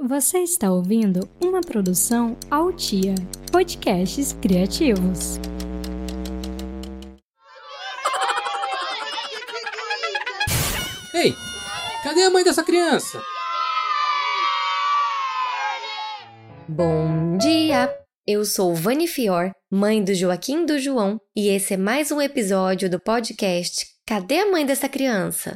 Você está ouvindo uma produção Altia, podcasts criativos. Ei, cadê a mãe dessa criança? Bom dia! Eu sou Vani Fior, mãe do Joaquim do João, e esse é mais um episódio do podcast Cadê a mãe dessa criança?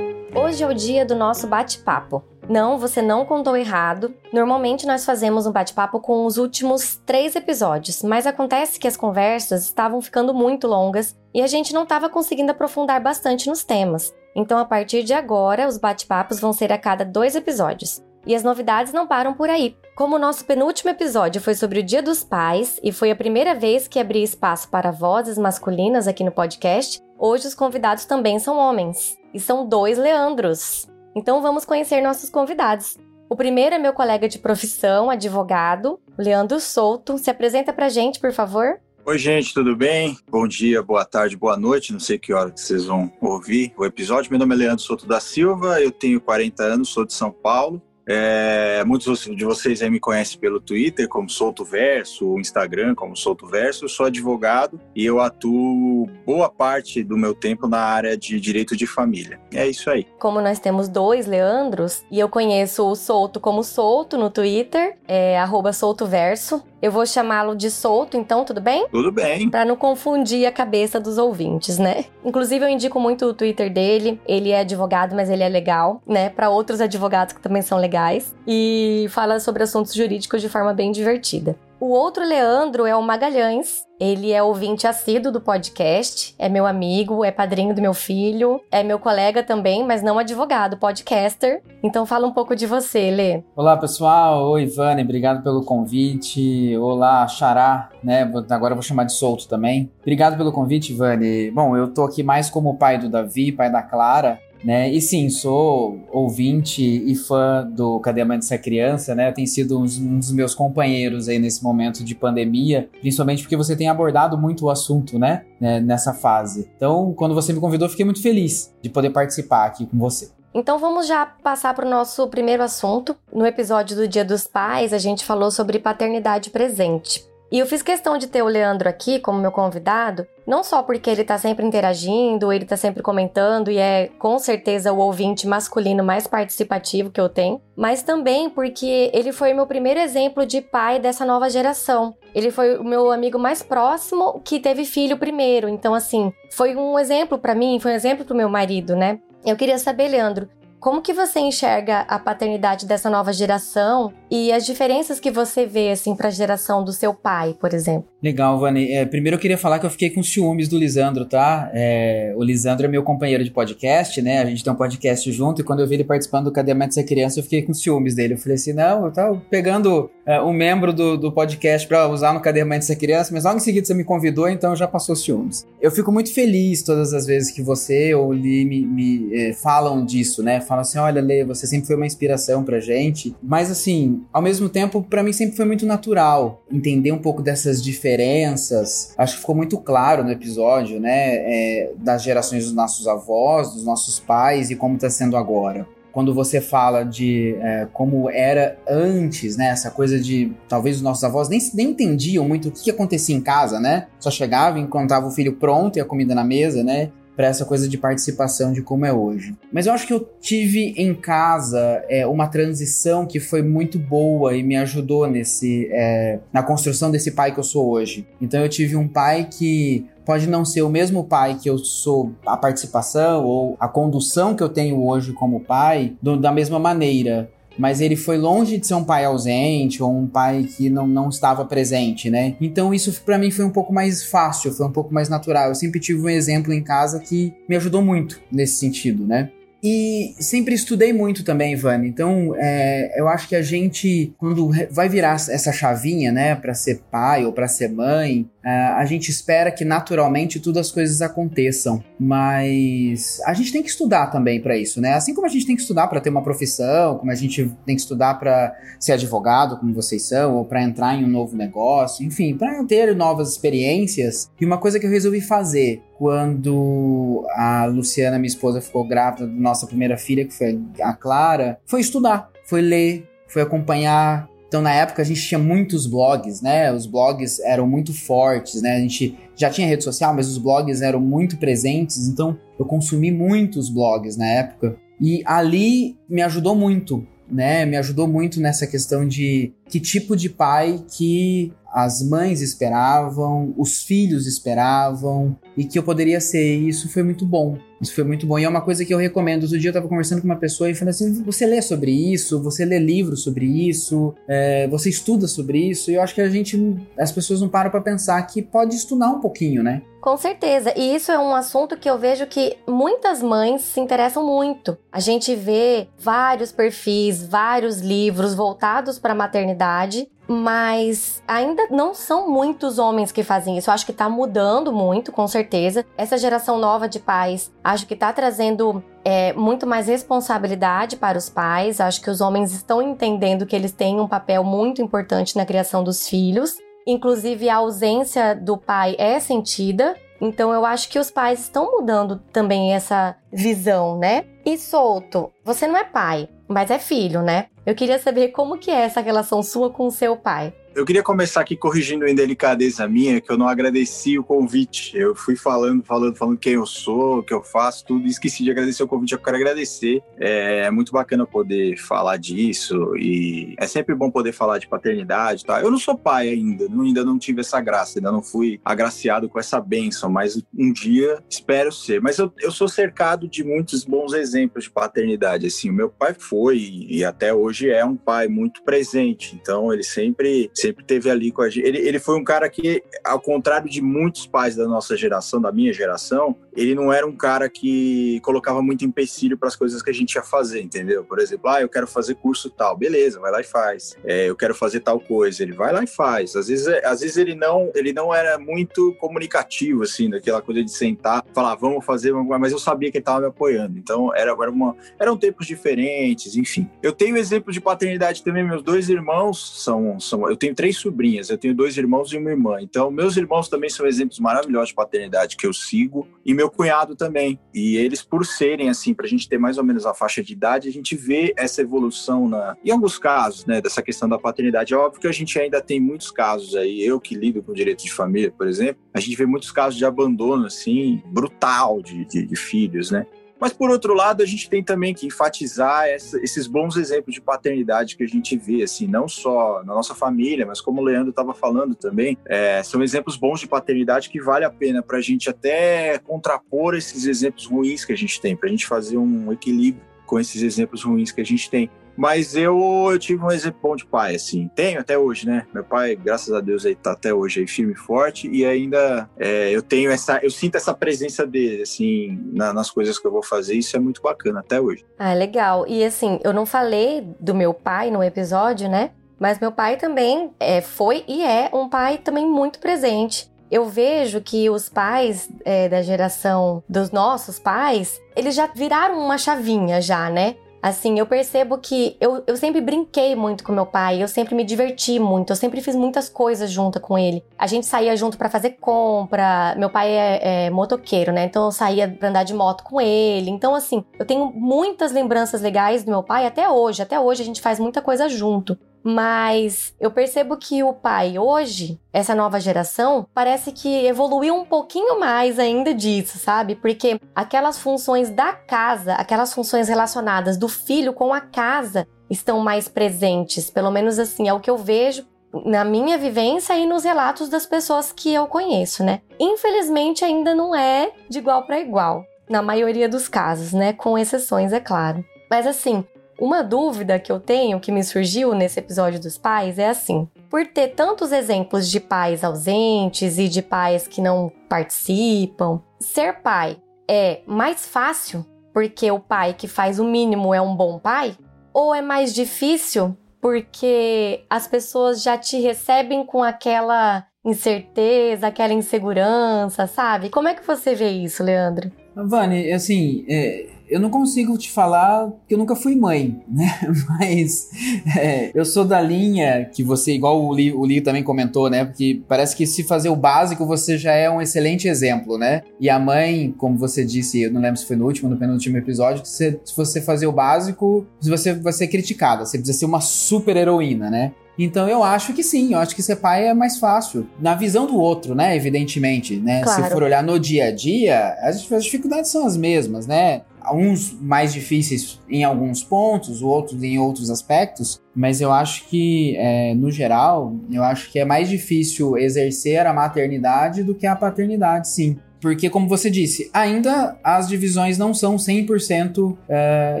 É o dia do nosso bate-papo. Não, você não contou errado. Normalmente nós fazemos um bate-papo com os últimos três episódios, mas acontece que as conversas estavam ficando muito longas e a gente não estava conseguindo aprofundar bastante nos temas. Então, a partir de agora, os bate-papos vão ser a cada dois episódios. E as novidades não param por aí. Como o nosso penúltimo episódio foi sobre o Dia dos Pais e foi a primeira vez que abri espaço para vozes masculinas aqui no podcast, hoje os convidados também são homens. E são dois Leandros. Então vamos conhecer nossos convidados. O primeiro é meu colega de profissão, advogado, Leandro Souto. Se apresenta pra gente, por favor. Oi, gente, tudo bem? Bom dia, boa tarde, boa noite. Não sei que hora que vocês vão ouvir o episódio. Meu nome é Leandro Souto da Silva, eu tenho 40 anos, sou de São Paulo. É, muitos de vocês aí me conhecem pelo Twitter como Solto Verso, o Instagram como Solto Verso. Eu sou advogado e eu atuo boa parte do meu tempo na área de direito de família. É isso aí. Como nós temos dois Leandros, e eu conheço o Solto como Solto no Twitter, é @soltoverso. Eu vou chamá-lo de Solto, então, tudo bem? Tudo bem. Para não confundir a cabeça dos ouvintes, né? Inclusive, eu indico muito o Twitter dele. Ele é advogado, mas ele é legal, né? Para outros advogados que também são legais. E fala sobre assuntos jurídicos de forma bem divertida. O outro Leandro é o Magalhães. Ele é ouvinte assíduo do podcast, é meu amigo, é padrinho do meu filho, é meu colega também, mas não advogado, podcaster. Então fala um pouco de você, Lê. Olá, pessoal. Oi, Ivane, obrigado pelo convite. Olá, Xará, né? Agora eu vou chamar de solto também. Obrigado pelo convite, Ivane. Bom, eu tô aqui mais como pai do Davi, pai da Clara, né? E sim, sou ouvinte e fã do Cadê a Mãe dessa Criança, né? Tem sido um, dos meus companheiros aí nesse momento de pandemia, principalmente porque você tem abordado muito o assunto, né? né? Nessa fase. Então, quando você me convidou, fiquei muito feliz de poder participar aqui com você. Então vamos já passar para o nosso primeiro assunto. No episódio do Dia dos Pais, a gente falou sobre paternidade presente. E eu fiz questão de ter o Leandro aqui como meu convidado, não só porque ele tá sempre interagindo, ele tá sempre comentando e é com certeza o ouvinte masculino mais participativo que eu tenho, mas também porque ele foi meu primeiro exemplo de pai dessa nova geração. Ele foi o meu amigo mais próximo que teve filho primeiro, então assim, foi um exemplo para mim, foi um exemplo pro meu marido, né? Eu queria saber, Leandro, como que você enxerga a paternidade dessa nova geração e as diferenças que você vê assim para a geração do seu pai, por exemplo? Legal, Vani. É, primeiro eu queria falar que eu fiquei com ciúmes do Lisandro, tá? É, o Lisandro é meu companheiro de podcast, né? A gente tem um podcast junto e quando eu vi ele participando do Cadeamento Ser Criança, eu fiquei com ciúmes dele. Eu falei assim, não, eu tava pegando é, um membro do, do podcast para usar no Cadeamento Ser Criança, mas logo em seguida você me convidou, então já passou ciúmes. Eu fico muito feliz todas as vezes que você ou Li me, me é, falam disso, né? fala assim: olha, Lê, você sempre foi uma inspiração pra gente. Mas assim, ao mesmo tempo, para mim sempre foi muito natural entender um pouco dessas diferenças. Acho que ficou muito claro no episódio, né? É, das gerações dos nossos avós, dos nossos pais e como tá sendo agora quando você fala de é, como era antes, né? Essa coisa de talvez os nossos avós nem, nem entendiam muito o que, que acontecia em casa, né? Só chegava, encontrava o filho pronto e a comida na mesa, né? Para essa coisa de participação de como é hoje. Mas eu acho que eu tive em casa é, uma transição que foi muito boa e me ajudou nesse é, na construção desse pai que eu sou hoje. Então eu tive um pai que pode não ser o mesmo pai que eu sou a participação ou a condução que eu tenho hoje como pai do, da mesma maneira mas ele foi longe de ser um pai ausente ou um pai que não, não estava presente, né? Então isso para mim foi um pouco mais fácil, foi um pouco mais natural. Eu sempre tive um exemplo em casa que me ajudou muito nesse sentido, né? E sempre estudei muito também, Ivane. Então, é, eu acho que a gente, quando vai virar essa chavinha, né, para ser pai ou para ser mãe, a gente espera que naturalmente tudo as coisas aconteçam, mas a gente tem que estudar também para isso, né? Assim como a gente tem que estudar para ter uma profissão, como a gente tem que estudar para ser advogado, como vocês são, ou para entrar em um novo negócio, enfim, para ter novas experiências. E uma coisa que eu resolvi fazer quando a Luciana, minha esposa, ficou grávida da nossa primeira filha, que foi a Clara, foi estudar, foi ler, foi acompanhar então, na época, a gente tinha muitos blogs, né? Os blogs eram muito fortes, né? A gente já tinha rede social, mas os blogs eram muito presentes. Então, eu consumi muitos blogs na época. E ali me ajudou muito, né? Me ajudou muito nessa questão de que tipo de pai que as mães esperavam, os filhos esperavam e que eu poderia ser. E isso foi muito bom. Isso foi muito bom. E é uma coisa que eu recomendo. Outro dia eu estava conversando com uma pessoa e falei assim: você lê sobre isso, você lê livros sobre isso, é, você estuda sobre isso. E eu acho que a gente, as pessoas não param para pensar que pode estudar um pouquinho, né? Com certeza. E isso é um assunto que eu vejo que muitas mães se interessam muito. A gente vê vários perfis, vários livros voltados para a maternidade mas ainda não são muitos homens que fazem isso. Eu acho que tá mudando muito, com certeza. Essa geração nova de pais, acho que tá trazendo é, muito mais responsabilidade para os pais. Acho que os homens estão entendendo que eles têm um papel muito importante na criação dos filhos. Inclusive, a ausência do pai é sentida. Então, eu acho que os pais estão mudando também essa visão, né? E solto, você não é pai, mas é filho, né? Eu queria saber como que é essa relação sua com o seu pai. Eu queria começar aqui corrigindo a indelicadeza minha, que eu não agradeci o convite. Eu fui falando, falando, falando quem eu sou, o que eu faço, tudo, e esqueci de agradecer o convite. Eu quero agradecer. É muito bacana poder falar disso e é sempre bom poder falar de paternidade, tá? Eu não sou pai ainda, não, ainda não tive essa graça, ainda não fui agraciado com essa bênção, mas um dia espero ser. Mas eu, eu sou cercado de muitos bons exemplos de paternidade. Assim, o meu pai foi e até hoje é um pai muito presente, então ele sempre sempre teve ali com a gente. Ele, ele foi um cara que, ao contrário de muitos pais da nossa geração, da minha geração, ele não era um cara que colocava muito empecilho para as coisas que a gente ia fazer, entendeu? Por exemplo, ah, eu quero fazer curso tal, beleza, vai lá e faz. É, eu quero fazer tal coisa, ele vai lá e faz. Às vezes, às vezes ele não, ele não era muito comunicativo assim, daquela coisa de sentar, falar, vamos fazer, mas eu sabia que ele estava me apoiando. Então era, era uma, eram tempos diferentes, enfim. Eu tenho exemplo de paternidade também. Meus dois irmãos são, são, eu tenho três sobrinhas, eu tenho dois irmãos e uma irmã. Então meus irmãos também são exemplos maravilhosos de paternidade que eu sigo e meu meu cunhado também. E eles, por serem assim, para a gente ter mais ou menos a faixa de idade, a gente vê essa evolução na, em alguns casos, né, dessa questão da paternidade. É óbvio que a gente ainda tem muitos casos aí, eu que lido com direito de família, por exemplo, a gente vê muitos casos de abandono, assim, brutal de, de, de filhos, né? Mas, por outro lado, a gente tem também que enfatizar essa, esses bons exemplos de paternidade que a gente vê, assim, não só na nossa família, mas como o Leandro estava falando também, é, são exemplos bons de paternidade que vale a pena para a gente até contrapor esses exemplos ruins que a gente tem, para a gente fazer um equilíbrio com esses exemplos ruins que a gente tem. Mas eu, eu tive um exemplo bom de pai, assim. Tenho até hoje, né? Meu pai, graças a Deus, aí tá até hoje aí firme e forte. E ainda é, eu tenho essa. Eu sinto essa presença dele, assim, na, nas coisas que eu vou fazer. Isso é muito bacana até hoje. Ah, legal. E assim, eu não falei do meu pai no episódio, né? Mas meu pai também é, foi e é um pai também muito presente. Eu vejo que os pais é, da geração dos nossos pais, eles já viraram uma chavinha já, né? Assim, eu percebo que eu, eu sempre brinquei muito com meu pai, eu sempre me diverti muito, eu sempre fiz muitas coisas junto com ele. A gente saía junto para fazer compra, meu pai é, é, motoqueiro, né? Então eu saía pra andar de moto com ele. Então, assim, eu tenho muitas lembranças legais do meu pai até hoje. Até hoje a gente faz muita coisa junto. Mas eu percebo que o pai hoje, essa nova geração, parece que evoluiu um pouquinho mais ainda disso, sabe? Porque aquelas funções da casa, aquelas funções relacionadas do filho com a casa estão mais presentes. Pelo menos assim, é o que eu vejo na minha vivência e nos relatos das pessoas que eu conheço, né? Infelizmente ainda não é de igual para igual, na maioria dos casos, né? Com exceções, é claro. Mas assim, uma dúvida que eu tenho, que me surgiu nesse episódio dos pais, é assim: por ter tantos exemplos de pais ausentes e de pais que não participam, ser pai é mais fácil porque o pai que faz o mínimo é um bom pai? Ou é mais difícil porque as pessoas já te recebem com aquela incerteza, aquela insegurança, sabe? Como é que você vê isso, Leandro? Vani, assim, é, eu não consigo te falar que eu nunca fui mãe, né? Mas é, eu sou da linha que você, igual o Li, o Li também comentou, né? Porque parece que se fazer o básico você já é um excelente exemplo, né? E a mãe, como você disse, eu não lembro se foi no último no penúltimo episódio, que se, se você fazer o básico, você vai ser criticada, você precisa ser uma super heroína, né? Então eu acho que sim, eu acho que ser pai é mais fácil. Na visão do outro, né? Evidentemente, né? Claro. Se for olhar no dia a dia, as, as dificuldades são as mesmas, né? uns mais difíceis em alguns pontos, outros em outros aspectos, mas eu acho que, é, no geral, eu acho que é mais difícil exercer a maternidade do que a paternidade, sim. Porque, como você disse, ainda as divisões não são 100% é,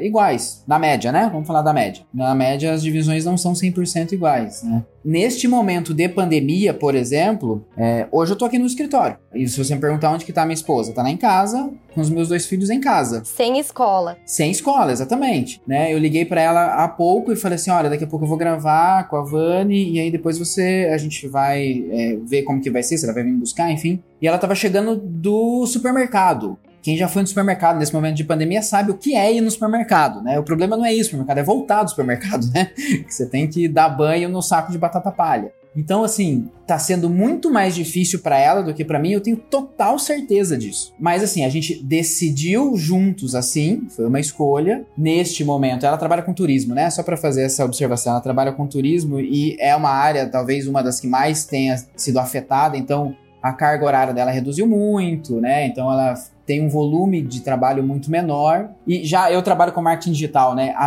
iguais. Na média, né? Vamos falar da média. Na média, as divisões não são 100% iguais, né? Neste momento de pandemia, por exemplo, é, hoje eu tô aqui no escritório. E se você me perguntar onde que tá minha esposa, tá lá em casa, com os meus dois filhos em casa. Sem escola. Sem escola, exatamente. Né? Eu liguei para ela há pouco e falei assim: olha, daqui a pouco eu vou gravar com a Vani, e aí depois você. A gente vai é, ver como que vai ser, se ela vai vir me buscar, enfim. E ela tava chegando do supermercado. Quem já foi no supermercado nesse momento de pandemia sabe o que é ir no supermercado, né? O problema não é isso, o supermercado é voltar do supermercado, né? Que você tem que dar banho no saco de batata palha. Então, assim, tá sendo muito mais difícil para ela do que para mim, eu tenho total certeza disso. Mas, assim, a gente decidiu juntos, assim, foi uma escolha. Neste momento, ela trabalha com turismo, né? Só para fazer essa observação, ela trabalha com turismo e é uma área, talvez, uma das que mais tenha sido afetada. Então, a carga horária dela reduziu muito, né? Então, ela tem um volume de trabalho muito menor. E já eu trabalho com marketing digital, né? A,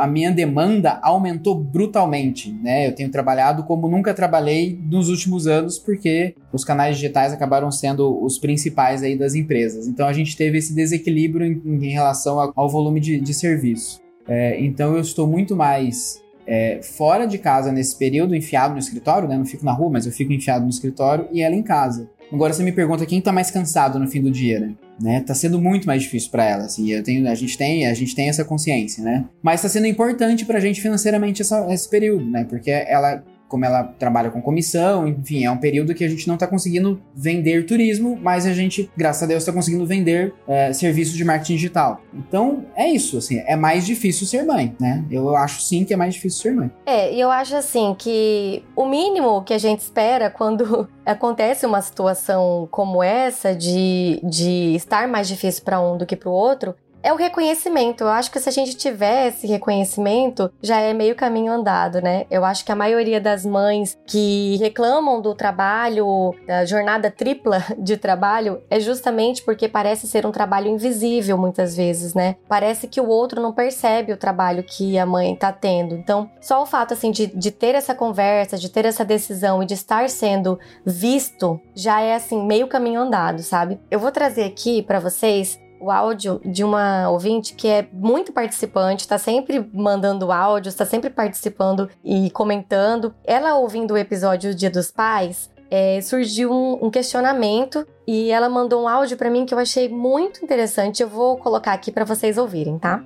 a, minha demanda aumentou brutalmente, né? Eu tenho trabalhado como nunca trabalhei nos últimos anos, porque os canais digitais acabaram sendo os principais aí das empresas. Então a gente teve esse desequilíbrio em, em relação ao, volume de, de serviço. É, então eu estou muito mais é, fora de casa nesse período, enfiado no escritório, né? Não fico na rua, mas eu fico enfiado no escritório e ela em casa. Agora você me pergunta quem tá mais cansado no fim do dia, né? né? Tá sendo muito mais difícil para ela, assim. Eu tenho, a gente tem, a gente tem essa consciência, né? Mas tá sendo importante pra gente financeiramente essa, esse período, né? Porque ela como ela trabalha com comissão, enfim, é um período que a gente não está conseguindo vender turismo, mas a gente, graças a Deus, está conseguindo vender é, serviços de marketing digital. Então, é isso, assim, é mais difícil ser mãe, né? Eu acho sim que é mais difícil ser mãe. É, e eu acho assim que o mínimo que a gente espera quando acontece uma situação como essa de, de estar mais difícil para um do que para o outro é o reconhecimento. Eu acho que se a gente tiver esse reconhecimento, já é meio caminho andado, né? Eu acho que a maioria das mães que reclamam do trabalho, da jornada tripla de trabalho, é justamente porque parece ser um trabalho invisível muitas vezes, né? Parece que o outro não percebe o trabalho que a mãe tá tendo. Então, só o fato, assim, de, de ter essa conversa, de ter essa decisão e de estar sendo visto, já é, assim, meio caminho andado, sabe? Eu vou trazer aqui para vocês o áudio de uma ouvinte que é muito participante, está sempre mandando áudios, está sempre participando e comentando. Ela ouvindo o episódio Dia dos Pais, é, surgiu um, um, questionamento e ela mandou um áudio para mim que eu achei muito interessante. Eu vou colocar aqui para vocês ouvirem, tá?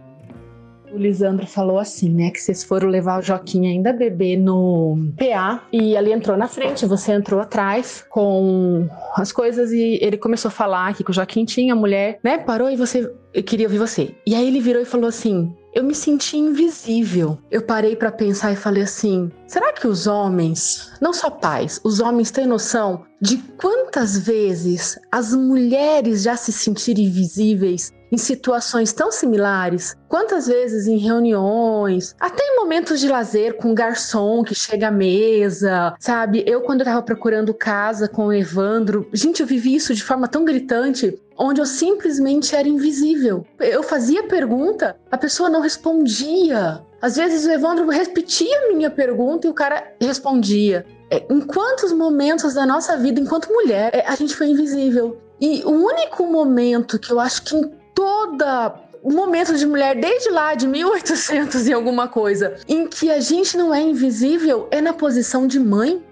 O Lisandro falou assim, né? Que vocês foram levar o Joaquim ainda bebê no PA e ele entrou na frente, você entrou atrás com as coisas e ele começou a falar que o Joaquim tinha mulher, né? Parou e você eu queria ouvir você. E aí ele virou e falou assim: eu me senti invisível. Eu parei para pensar e falei assim: será que os homens, não só pais, os homens têm noção de quantas vezes as mulheres já se sentiram invisíveis em situações tão similares? Quantas vezes em reuniões, até em momentos de lazer com um garçom que chega à mesa, sabe? Eu, quando eu tava procurando casa com o Evandro, gente, eu vivi isso de forma tão gritante onde eu simplesmente era invisível. Eu fazia pergunta, a pessoa não respondia. Às vezes o Evandro repetia a minha pergunta e o cara respondia. É, em quantos momentos da nossa vida, enquanto mulher, é, a gente foi invisível? E o único momento que eu acho que toda o momento de mulher desde lá de 1800 e alguma coisa, em que a gente não é invisível é na posição de mãe.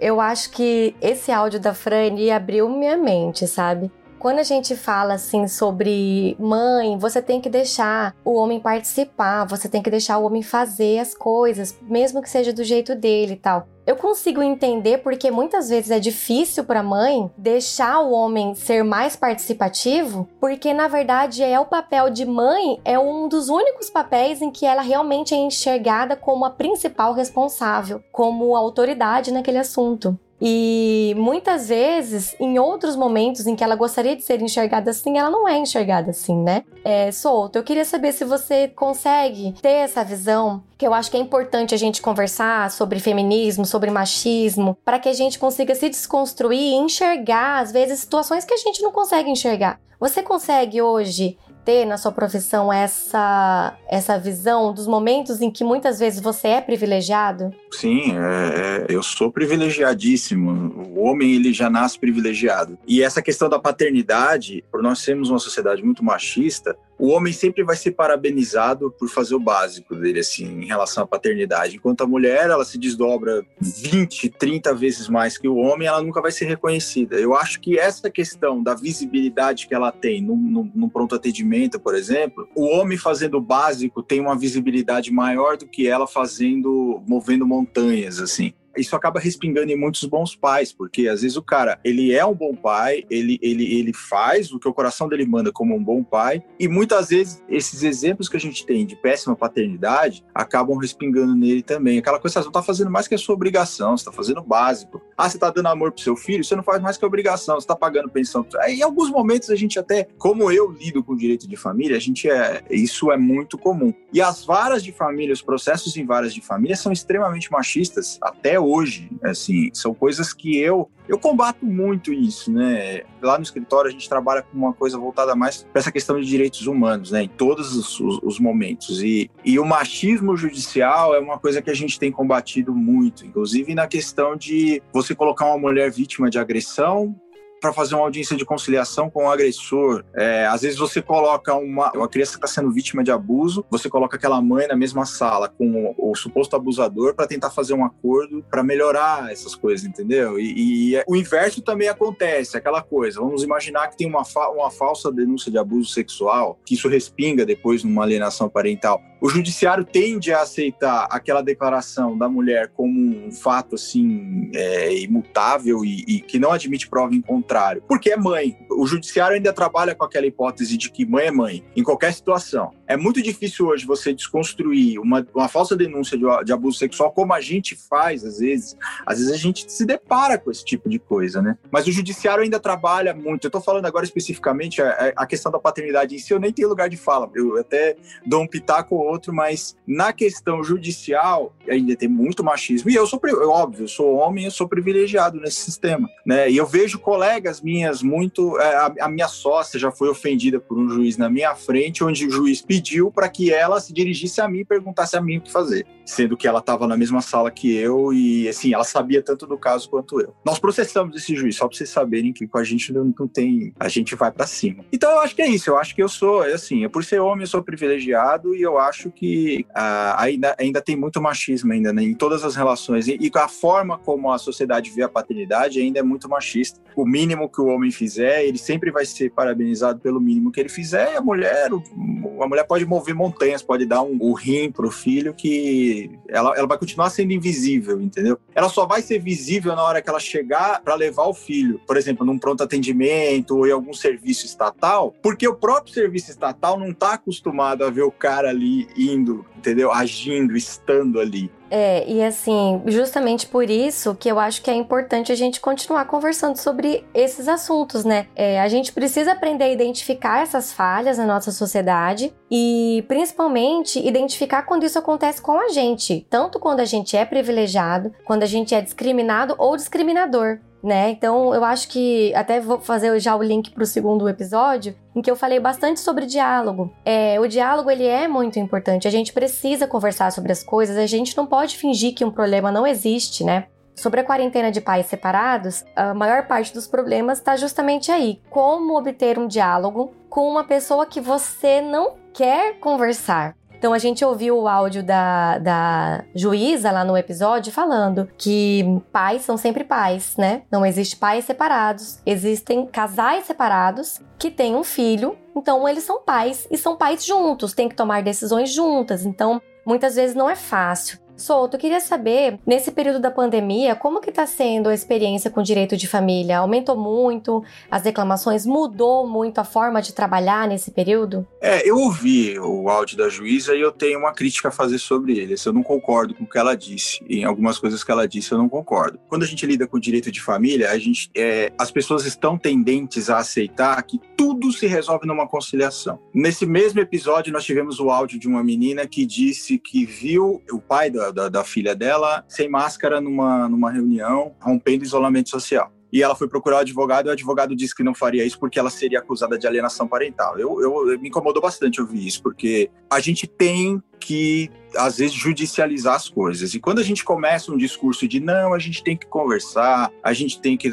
Eu acho que esse áudio da Frani abriu minha mente, sabe? Quando a gente fala assim sobre mãe, você tem que deixar o homem participar, você tem que deixar o homem fazer as coisas, mesmo que seja do jeito dele e tal. Eu consigo entender porque muitas vezes é difícil para a mãe deixar o homem ser mais participativo, porque na verdade é o papel de mãe é um dos únicos papéis em que ela realmente é enxergada como a principal responsável, como autoridade naquele assunto. E muitas vezes, em outros momentos em que ela gostaria de ser enxergada assim, ela não é enxergada assim, né? É, Solto, eu queria saber se você consegue ter essa visão, que eu acho que é importante a gente conversar sobre feminismo, sobre machismo, para que a gente consiga se desconstruir e enxergar, às vezes, situações que a gente não consegue enxergar. Você consegue hoje ter na sua profissão essa, essa visão dos momentos em que muitas vezes você é privilegiado? Sim, é, é, eu sou privilegiadíssimo. O homem ele já nasce privilegiado. E essa questão da paternidade, por nós sermos uma sociedade muito machista, o homem sempre vai ser parabenizado por fazer o básico dele, assim, em relação à paternidade. Enquanto a mulher, ela se desdobra 20, 30 vezes mais que o homem, ela nunca vai ser reconhecida. Eu acho que essa questão da visibilidade que ela tem no, no, no pronto atendimento, por exemplo, o homem fazendo o básico tem uma visibilidade maior do que ela fazendo, movendo montanhas, assim isso acaba respingando em muitos bons pais, porque às vezes o cara, ele é um bom pai, ele, ele, ele faz o que o coração dele manda como um bom pai, e muitas vezes esses exemplos que a gente tem de péssima paternidade acabam respingando nele também. Aquela coisa, você não tá fazendo mais que a sua obrigação, você tá fazendo o básico. Ah, você tá dando amor pro seu filho, você não faz mais que a obrigação, você tá pagando pensão. Em alguns momentos a gente até, como eu lido com direito de família, a gente é, isso é muito comum. E as varas de família, os processos em varas de família são extremamente machistas, até hoje, assim, são coisas que eu eu combato muito isso, né? Lá no escritório a gente trabalha com uma coisa voltada mais para essa questão de direitos humanos, né? Em todos os, os, os, momentos. E, e o machismo judicial é uma coisa que a gente tem combatido muito, inclusive na questão de você colocar uma mulher vítima de agressão para fazer uma audiência de conciliação com o agressor. É, às vezes você coloca uma, uma criança que está sendo vítima de abuso, você coloca aquela mãe na mesma sala com o, o suposto abusador para tentar fazer um acordo para melhorar essas coisas, entendeu? E, e, o inverso também acontece, aquela coisa. Vamos imaginar que tem uma, fa uma falsa denúncia de abuso sexual, que isso respinga depois numa alienação parental. O judiciário tende a aceitar aquela declaração da mulher como um fato assim é, imutável e, e que não admite prova em contrário, porque é mãe. O judiciário ainda trabalha com aquela hipótese de que mãe é mãe, em qualquer situação. É muito difícil hoje você desconstruir uma, uma falsa denúncia de, de abuso sexual, como a gente faz às vezes. Às vezes a gente se depara com esse tipo de coisa, né? Mas o judiciário ainda trabalha muito. Eu tô falando agora especificamente a, a questão da paternidade em si, eu nem tenho lugar de fala. Eu até dou um pitaco outro, mas na questão judicial ainda tem muito machismo. E eu sou, óbvio, eu sou homem, eu sou privilegiado nesse sistema, né? E eu vejo colegas minhas muito. É, a, a minha sócia já foi ofendida por um juiz na minha frente, onde o juiz pediu para que ela se dirigisse a mim e perguntasse a mim o que fazer, sendo que ela estava na mesma sala que eu e, assim, ela sabia tanto do caso quanto eu. Nós processamos esse juiz, só para vocês saberem que com a gente não, não tem. A gente vai para cima. Então eu acho que é isso, eu acho que eu sou, assim, por ser homem, eu sou privilegiado e eu acho acho que uh, ainda, ainda tem muito machismo ainda né, em todas as relações e, e, a forma como a sociedade vê a paternidade ainda é muito machista. O mínimo que o homem fizer, ele sempre vai ser parabenizado pelo mínimo que ele fizer e a mulher, a mulher pode mover montanhas, pode dar um, um rim pro filho que ela, ela vai continuar sendo invisível, entendeu? Ela só vai ser visível na hora que ela chegar para levar o filho, por exemplo, num pronto atendimento ou em algum serviço estatal, porque o próprio serviço estatal não está acostumado a ver o cara ali indo, entendeu? Agindo, estando ali. É, e assim, justamente por isso que eu acho que é importante a gente continuar conversando sobre esses assuntos, né? É, a gente precisa aprender a identificar essas falhas na nossa sociedade e, principalmente, identificar quando isso acontece com a gente, tanto quando a gente é privilegiado, quando a gente é discriminado ou discriminador né? Então eu acho que até vou fazer já o link para o segundo episódio, em que eu falei bastante sobre diálogo. É, o diálogo ele é muito importante. A gente precisa conversar sobre as coisas. A gente não pode fingir que um problema não existe, né? Sobre a quarentena de pais separados, a maior parte dos problemas está justamente aí. Como obter um diálogo com uma pessoa que você não quer conversar? Então a gente ouviu o áudio da, da juíza lá no episódio falando que pais são sempre pais, né? Não existe pais separados, existem casais separados que têm um filho, então eles são pais e são pais juntos, têm que tomar decisões juntas. Então muitas vezes não é fácil. Souto, queria saber, nesse período da pandemia, como que está sendo a experiência com direito de família? Aumentou muito as reclamações? Mudou muito a forma de trabalhar nesse período? É, eu ouvi o áudio da juíza e eu tenho uma crítica a fazer sobre ele. Eu não concordo com o que ela disse. Em algumas coisas que ela disse, eu não concordo. Quando a gente lida com direito de família, a gente, é, as pessoas estão tendentes a aceitar que tudo se resolve numa conciliação. Nesse mesmo episódio, nós tivemos o áudio de uma menina que disse que viu o pai da, da, da filha dela sem máscara numa, numa reunião, rompendo isolamento social e ela foi procurar o advogado e o advogado disse que não faria isso porque ela seria acusada de alienação parental. Eu, eu, me incomodou bastante ouvir isso, porque a gente tem que, às vezes, judicializar as coisas. E quando a gente começa um discurso de não, a gente tem que conversar, a gente tem que.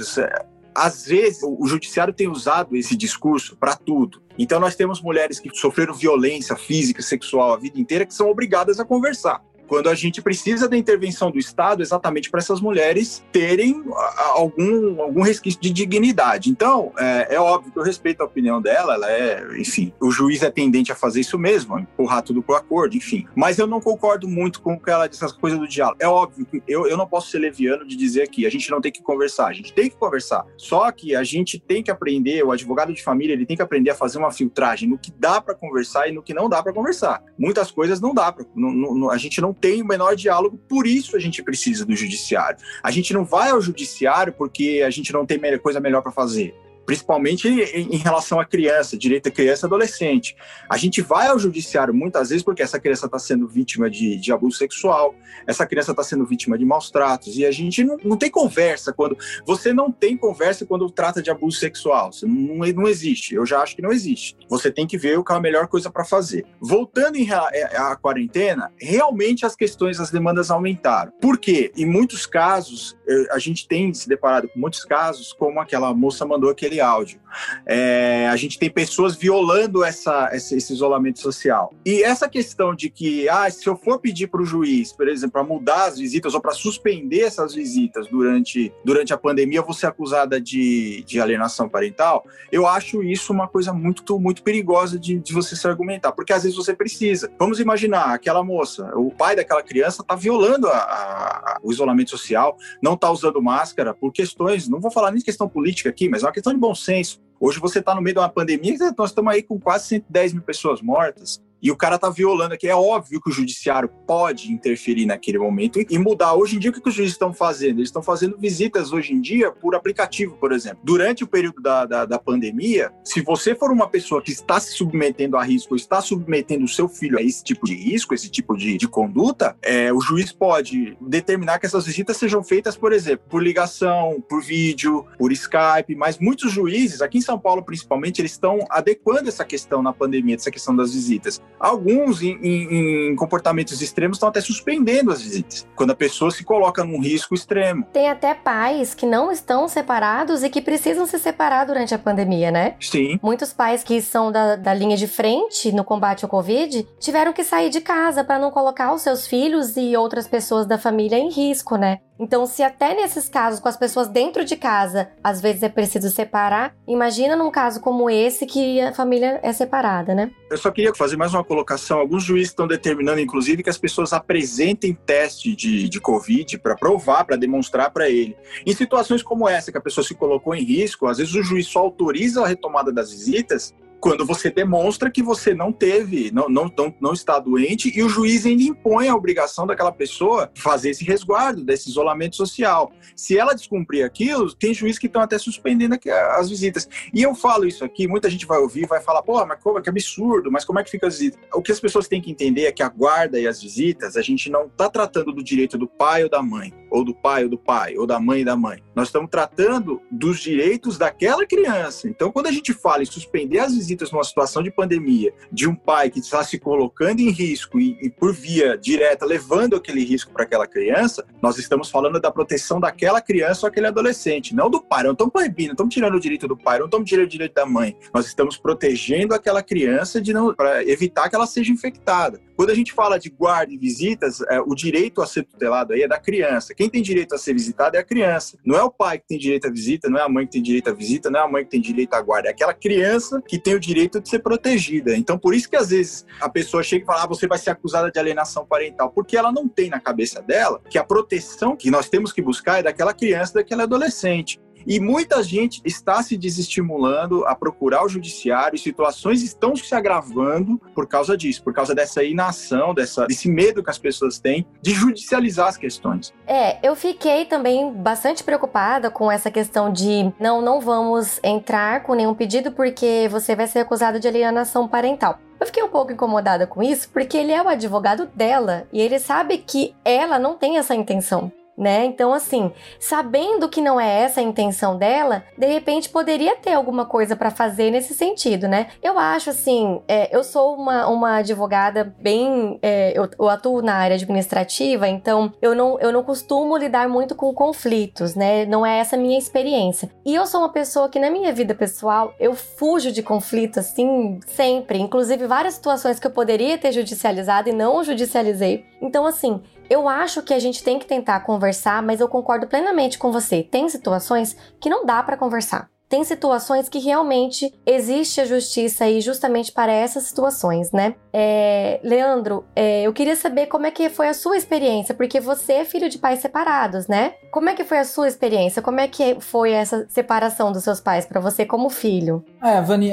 Às vezes, o judiciário tem usado esse discurso para tudo. Então, nós temos mulheres que sofreram violência física, sexual a vida inteira, que são obrigadas a conversar quando a gente precisa da intervenção do Estado exatamente para essas mulheres terem algum, algum resquício de dignidade. Então, é, é, óbvio que eu respeito a opinião dela, ela é, enfim, o juiz é tendente a fazer isso mesmo, empurrar tudo para o acordo, enfim. Mas eu não concordo muito com o que ela disse, essa coisa do diálogo. É óbvio que eu, eu não posso ser leviano de dizer aqui, a gente não tem que conversar, a gente tem que conversar. Só que a gente tem que aprender, o advogado de família, ele tem que aprender a fazer uma filtragem no que dá para conversar e no que não dá para conversar. Muitas coisas não dá para, a gente não tem o menor diálogo, por isso a gente precisa do judiciário. A gente não vai ao judiciário porque a gente não tem coisa melhor para fazer principalmente em relação à criança, direito à criança e adolescente. A gente vai ao judiciário muitas vezes porque essa criança está sendo vítima de, de, abuso sexual, essa criança está sendo vítima de maus tratos, e a gente não, não, tem conversa quando. Você não tem conversa quando trata de abuso sexual. Não, não existe. Eu já acho que não existe. Você tem que ver o que é a melhor coisa para fazer. Voltando em, é, à quarentena, realmente as questões, as demandas aumentaram. Por quê? Em muitos casos, a gente tem se deparado com muitos casos, como aquela moça mandou aquele áudio. É, a gente tem pessoas violando essa, esse, esse, isolamento social. E essa questão de que, ah, se eu for pedir para o juiz, por exemplo, para mudar as visitas ou para suspender essas visitas durante, durante a pandemia, eu vou ser acusada de, de alienação parental, eu acho isso uma coisa muito, muito perigosa de, de você se argumentar, porque às vezes você precisa. Vamos imaginar, aquela moça, o pai daquela criança está violando a, a, o isolamento social, não está usando máscara por questões, não vou falar nem de questão política aqui, mas é uma questão de bom senso. Hoje você está no meio de uma pandemia, nós estamos aí com quase 110 mil pessoas mortas e o cara tá violando aqui. É óbvio que o judiciário pode interferir naquele momento e mudar. Hoje em dia, o que, os juízes estão fazendo? Eles estão fazendo visitas hoje em dia por aplicativo, por exemplo. Durante o período da, da, da, pandemia, se você for uma pessoa que está se submetendo a risco, está submetendo o seu filho a esse tipo de risco, esse tipo de, de conduta, é, o juiz pode determinar que essas visitas sejam feitas, por exemplo, por ligação, por vídeo, por Skype, mas muitos juízes, aqui em São Paulo principalmente, eles estão adequando essa questão na pandemia, essa questão das visitas. Alguns, em, em, em comportamentos extremos, estão até suspendendo as visitas, quando a pessoa se coloca num risco extremo. Tem até pais que não estão separados e que precisam se separar durante a pandemia, né? Sim. Muitos pais que são da, da linha de frente no combate ao Covid tiveram que sair de casa para não colocar os seus filhos e outras pessoas da família em risco, né? Então, se até nesses casos, com as pessoas dentro de casa, às vezes é preciso separar, imagina num caso como esse que a família é separada, né? Eu só queria fazer mais uma colocação. Alguns juízes estão determinando, inclusive, que as pessoas apresentem teste de, de Covid para provar, para demonstrar para ele. Em situações como essa, que a pessoa se colocou em risco, às vezes o juiz só autoriza a retomada das visitas quando você demonstra que você não teve, não, não, não, está doente e o juiz ainda impõe a obrigação daquela pessoa fazer esse resguardo, desse isolamento social. Se ela descumprir aquilo, tem juiz que estão até suspendendo as visitas. E eu falo isso aqui, muita gente vai ouvir, vai falar, pô, mas como, que absurdo, mas como é que fica as visitas? O que as pessoas têm que entender é que a guarda e as visitas, a gente não está tratando do direito do pai ou da mãe, ou do pai ou do pai, ou da mãe e da mãe. Nós estamos tratando dos direitos daquela criança. Então, quando a gente fala em suspender as visitas, visitas numa situação de pandemia, de um pai que está se colocando em risco e, e por via direta levando aquele risco para aquela criança, nós estamos falando da proteção daquela criança ou aquele adolescente, não do pai. Não estamos proibindo, não estamos tirando o direito do pai, não estamos tirando o direito da mãe. Nós estamos protegendo aquela criança de não para evitar que ela seja infectada. Quando a gente fala de guarda e visitas, é, o direito a ser tutelado aí é da criança. Quem tem direito a ser visitado é a criança. Não é o pai que tem direito à visita, não é a mãe que tem direito à visita, não é a mãe que tem direito à guarda. É aquela criança que tem o direito de ser protegida. Então, por isso que às vezes a pessoa chega e fala: ah, você vai ser acusada de alienação parental, porque ela não tem na cabeça dela que a proteção que nós temos que buscar é daquela criança, daquele adolescente. E muita gente está se desestimulando a procurar o judiciário, situações estão se agravando por causa disso, por causa dessa inação, dessa, desse medo que as pessoas têm de judicializar as questões. É, eu fiquei também bastante preocupada com essa questão de não, não vamos entrar com nenhum pedido porque você vai ser acusado de alienação parental. Eu fiquei um pouco incomodada com isso porque ele é o advogado dela e ele sabe que ela não tem essa intenção né? Então, assim, sabendo que não é essa a intenção dela, de repente poderia ter alguma coisa para fazer nesse sentido, né? Eu acho, assim, é, eu sou uma, uma advogada bem. É, eu, eu, atuo na área administrativa, então eu não, eu não costumo lidar muito com conflitos, né? Não é essa a minha experiência. E eu sou uma pessoa que, na minha vida pessoal, eu fujo de conflito, assim, sempre. Inclusive, várias situações que eu poderia ter judicializado e não judicializei. Então, assim, eu acho que a gente tem que tentar conversar, mas eu concordo plenamente com você. Tem situações que não dá para conversar. Tem situações que realmente existe a justiça aí justamente para essas situações, né? É, Leandro, é, eu queria saber como é que foi a sua experiência, porque você é filho de pais separados, né? Como é que foi a sua experiência? Como é que foi essa separação dos seus pais para você como filho? É, Vani,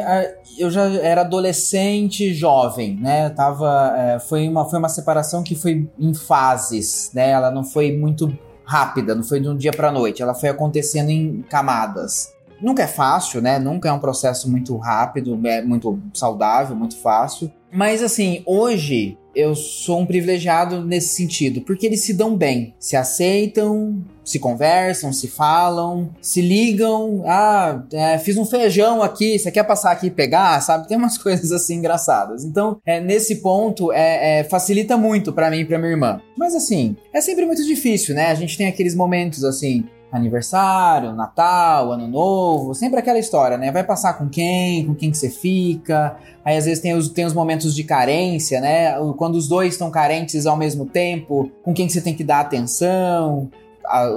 eu já era adolescente, jovem, né? tava, é, foi uma foi uma separação que foi em fases, né? Ela não foi muito rápida, não foi de um dia para noite, ela foi acontecendo em camadas. Nunca é fácil, né? Nunca é um processo muito rápido, é muito saudável, muito fácil. Mas assim, hoje eu sou um privilegiado nesse sentido, porque eles se dão bem, se aceitam, se conversam, se falam, se ligam. Ah, é, fiz um feijão aqui, você quer passar aqui e pegar, sabe? Tem umas coisas assim engraçadas. Então, é, nesse ponto, é, é facilita muito para mim e pra minha irmã. Mas assim, é sempre muito difícil, né? A gente tem aqueles momentos assim, aniversário, Natal, Ano Novo, sempre aquela história, né? Vai passar com quem, com quem que você fica. Aí às vezes tem os, tem os momentos de carência, né? Quando os dois estão carentes ao mesmo tempo, com quem que você tem que dar atenção.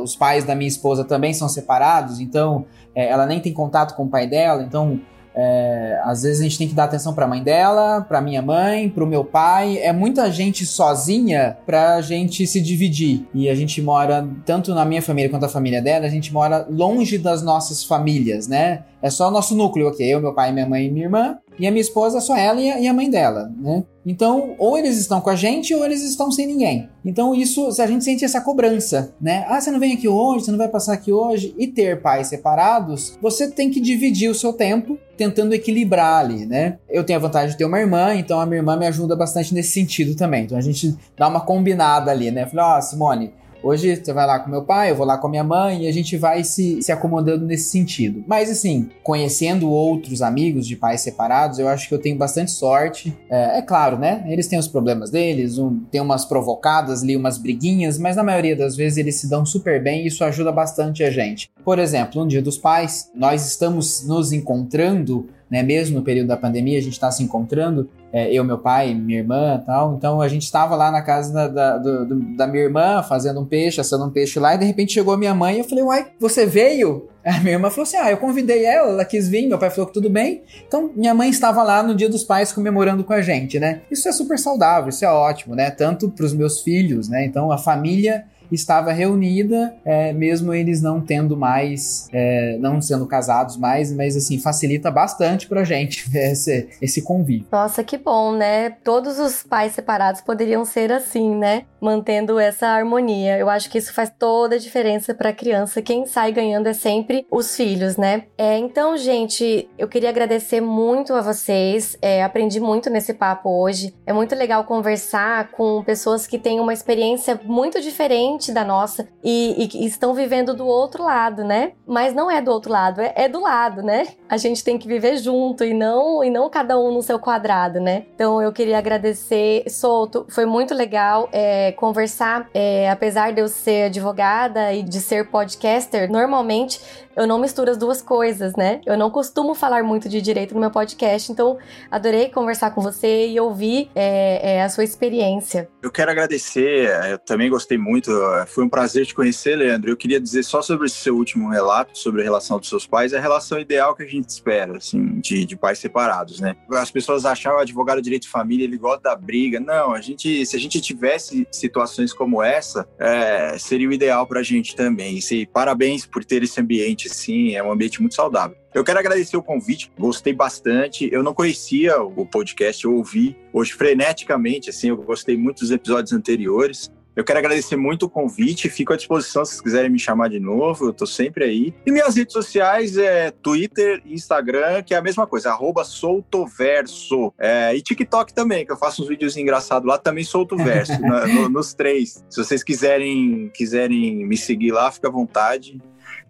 os pais da minha esposa também são separados, então é, ela nem tem contato com o pai dela, então é, às vezes a gente tem que dar atenção para a mãe dela, para minha mãe, para o meu pai. É muita gente sozinha para a gente se dividir. E a gente mora, tanto na minha família quanto a família dela, a gente mora longe das nossas famílias, né? É só nosso núcleo, ok? Eu, meu pai, minha mãe e minha irmã. E a minha esposa só ela e a mãe dela, né? Então, ou eles estão com a gente ou eles estão sem ninguém. Então, isso, a gente sente essa cobrança, né? Ah, você não vem aqui hoje, você não vai passar aqui hoje. E ter pais separados, você tem que dividir o seu tempo tentando equilibrar ali, né? Eu tenho a vantagem de ter uma irmã, então a minha irmã me ajuda bastante nesse sentido também. Então a gente dá uma combinada ali, né? Falei, ó, oh, Simone, Hoje você vai lá com meu pai, eu vou lá com a minha mãe e a gente vai se, se acomodando nesse sentido. Mas assim, conhecendo outros amigos de pais separados, eu acho que eu tenho bastante sorte. É, é claro, né? Eles têm os problemas deles, um, tem umas provocadas ali, umas briguinhas, mas na maioria das vezes eles se dão super bem e isso ajuda bastante a gente. Por exemplo, no Dia dos Pais, nós estamos nos encontrando né? Mesmo no período da pandemia, a gente está se encontrando, é, eu, meu pai, minha irmã tal. Então a gente estava lá na casa da, da, do, da, minha irmã, fazendo um peixe, assando um peixe lá, e de repente chegou a minha mãe e eu falei, uai, você veio? A minha irmã falou assim: ah, eu convidei ela, ela quis vir, meu pai falou que tudo bem. Então minha mãe estava lá no Dia dos Pais comemorando com a gente, né? Isso é super saudável, isso é ótimo, né? Tanto para os meus filhos, né? Então a família estava reunida, é, mesmo eles não tendo mais, é, não sendo casados mais, mas assim, facilita bastante pra gente esse, esse convívio. Nossa, que bom, né? Todos os pais separados poderiam ser assim, né? Mantendo essa harmonia. Eu acho que isso faz toda a diferença pra criança. Quem sai ganhando é sempre os filhos, né? É, então, gente, eu queria agradecer muito a vocês. É, aprendi muito nesse papo hoje. É muito legal conversar com pessoas que têm uma experiência muito diferente diferente da nossa e, e, estão vivendo do outro lado, né? Mas não é do outro lado, é, é, do lado, né? A gente tem que viver junto e não e não cada um no seu quadrado, né? Então eu queria agradecer, Solto, foi muito legal é, conversar, é, apesar de eu ser advogada e de ser podcaster, normalmente eu não misturo as duas coisas, né? Eu não costumo falar muito de direito no meu podcast, então adorei conversar com você e ouvir é, é, a sua experiência. Eu quero agradecer, eu também gostei muito, foi um prazer te conhecer, Leandro. Eu queria dizer só sobre esse seu último relato, sobre a relação dos seus pais, é a relação ideal que a gente espera, assim, de, de pais separados, né? As pessoas acham o advogado de direito de família, ele gosta da briga. Não, a gente, se a gente tivesse situações como essa, é, seria o ideal pra gente também. E parabéns por ter esse ambiente sim, é um ambiente muito saudável. Eu quero agradecer o convite, gostei bastante. Eu não conhecia o podcast, eu ouvi hoje freneticamente, assim, eu gostei muito dos episódios anteriores. Eu quero agradecer muito o convite, fico à disposição se vocês quiserem me chamar de novo, eu tô sempre aí. E minhas redes sociais é Twitter e Instagram, que é a mesma coisa, arroba soltoverso. É, e TikTok também, que eu faço uns vídeos engraçados lá, também solto verso, na, no, nos três. Se vocês quiserem, quiserem me seguir lá, fica à vontade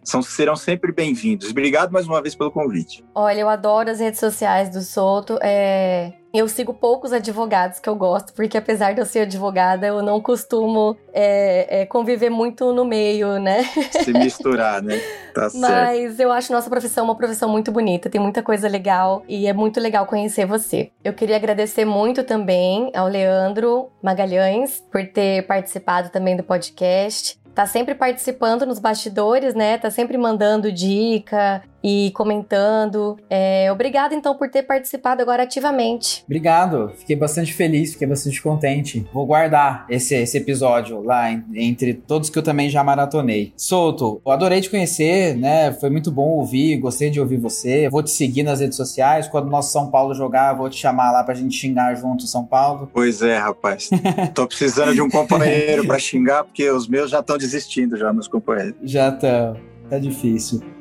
são, serão sempre bem-vindos. Obrigado mais uma vez pelo convite. Olha, eu adoro as redes sociais do Souto. É... Eu sigo poucos advogados que eu gosto, porque apesar de eu ser advogada, eu não costumo é, é, conviver muito no meio, né? Se misturar, né? Tá certo. Mas eu acho nossa profissão uma profissão muito bonita, tem muita coisa legal e é muito legal conhecer você. Eu queria agradecer muito também ao Leandro Magalhães por ter participado também do podcast tá sempre participando nos bastidores, né? Tá sempre mandando dica, e comentando. É, obrigado então por ter participado agora ativamente. Obrigado, fiquei bastante feliz, fiquei bastante contente. Vou guardar esse, esse episódio lá entre todos que eu também já maratonei. Solto, eu adorei te conhecer, né? Foi muito bom ouvir, gostei de ouvir você. Vou te seguir nas redes sociais. Quando o nosso São Paulo jogar, vou te chamar lá pra gente xingar junto São Paulo. Pois é, rapaz. Tô precisando de um companheiro para xingar, porque os meus já estão desistindo, já, meus companheiros. Já estão. Tá difícil.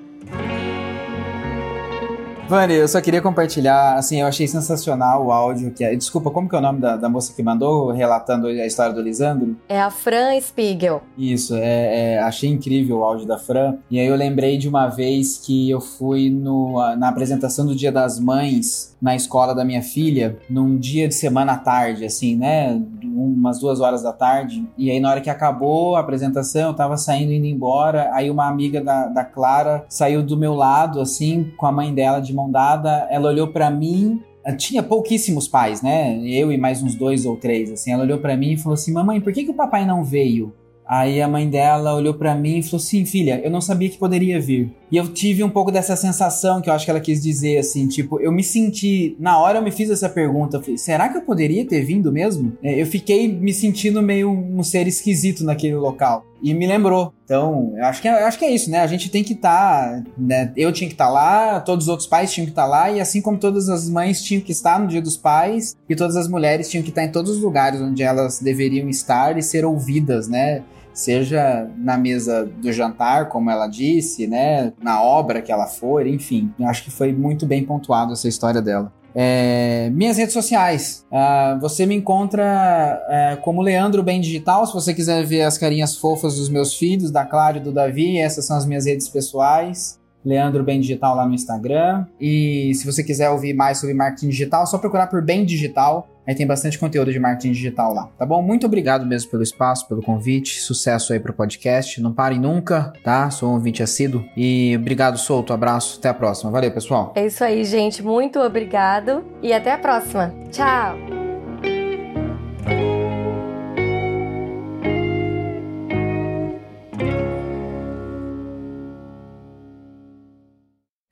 Vani, eu só queria compartilhar, assim, eu achei sensacional o áudio que é. Desculpa, como que é o nome da, da moça que mandou, relatando a história do Lisandro? É a Fran Spiegel. Isso, é, é, achei incrível o áudio da Fran. E aí eu lembrei de uma vez que eu fui no, na apresentação do Dia das Mães na escola da minha filha, num dia de semana à tarde, assim, né? Umas duas horas da tarde. E aí, na hora que acabou a apresentação, eu tava saindo, indo embora. Aí, uma amiga da, da Clara saiu do meu lado, assim, com a mãe dela de mão dada. Ela olhou para mim tinha pouquíssimos pais, né? Eu e mais uns dois ou três, assim. Ela olhou para mim e falou assim: "Mamãe, por que, que o papai não veio?" Aí a mãe dela olhou para mim e falou assim: "Filha, eu não sabia que poderia vir". E eu tive um pouco dessa sensação que eu acho que ela quis dizer assim, tipo, eu me senti, na hora eu me fiz essa pergunta, falei, será que eu poderia ter vindo mesmo? É, eu fiquei me sentindo meio um ser esquisito naquele local. E me lembrou. Então, eu acho que, é, eu acho que é isso, né? A gente tem que estar. Tá, né? Eu tinha que estar tá lá, todos os outros pais tinham que estar tá lá, e assim como todas as mães tinham que estar no dia dos pais, e todas as mulheres tinham que estar em todos os lugares onde elas deveriam estar e ser ouvidas, né? seja na mesa do jantar, como ela disse, né, na obra que ela for, enfim. Acho que foi muito bem pontuado essa história dela. É, minhas redes sociais. Uh, você me encontra uh, como Leandro Bem Digital. Se você quiser ver as carinhas fofas dos meus filhos, da Clara e do Davi, essas são as minhas redes pessoais. Leandro Bem Digital lá no Instagram. E se você quiser ouvir mais sobre marketing digital, é só procurar por Bem Digital. Aí tem bastante conteúdo de marketing digital lá, tá bom? Muito obrigado mesmo pelo espaço, pelo convite. Sucesso aí pro podcast. Não parem nunca, tá? Sou um ouvinte assíduo. E obrigado, Solto. Abraço. Até a próxima. Valeu, pessoal. É isso aí, gente. Muito obrigado. E até a próxima. Tchau.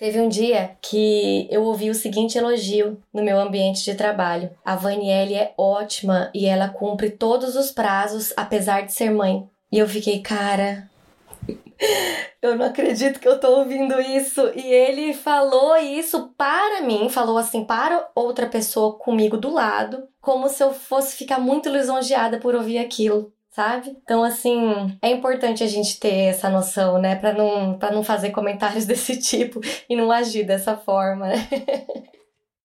Teve um dia que eu ouvi o seguinte elogio no meu ambiente de trabalho. A Vanielle é ótima e ela cumpre todos os prazos, apesar de ser mãe. E eu fiquei, cara, eu não acredito que eu tô ouvindo isso. E ele falou isso para mim, falou assim para outra pessoa comigo do lado, como se eu fosse ficar muito lisonjeada por ouvir aquilo sabe? Então, assim, é importante a gente ter essa noção, né? Pra não, pra não fazer comentários desse tipo e não agir dessa forma, né?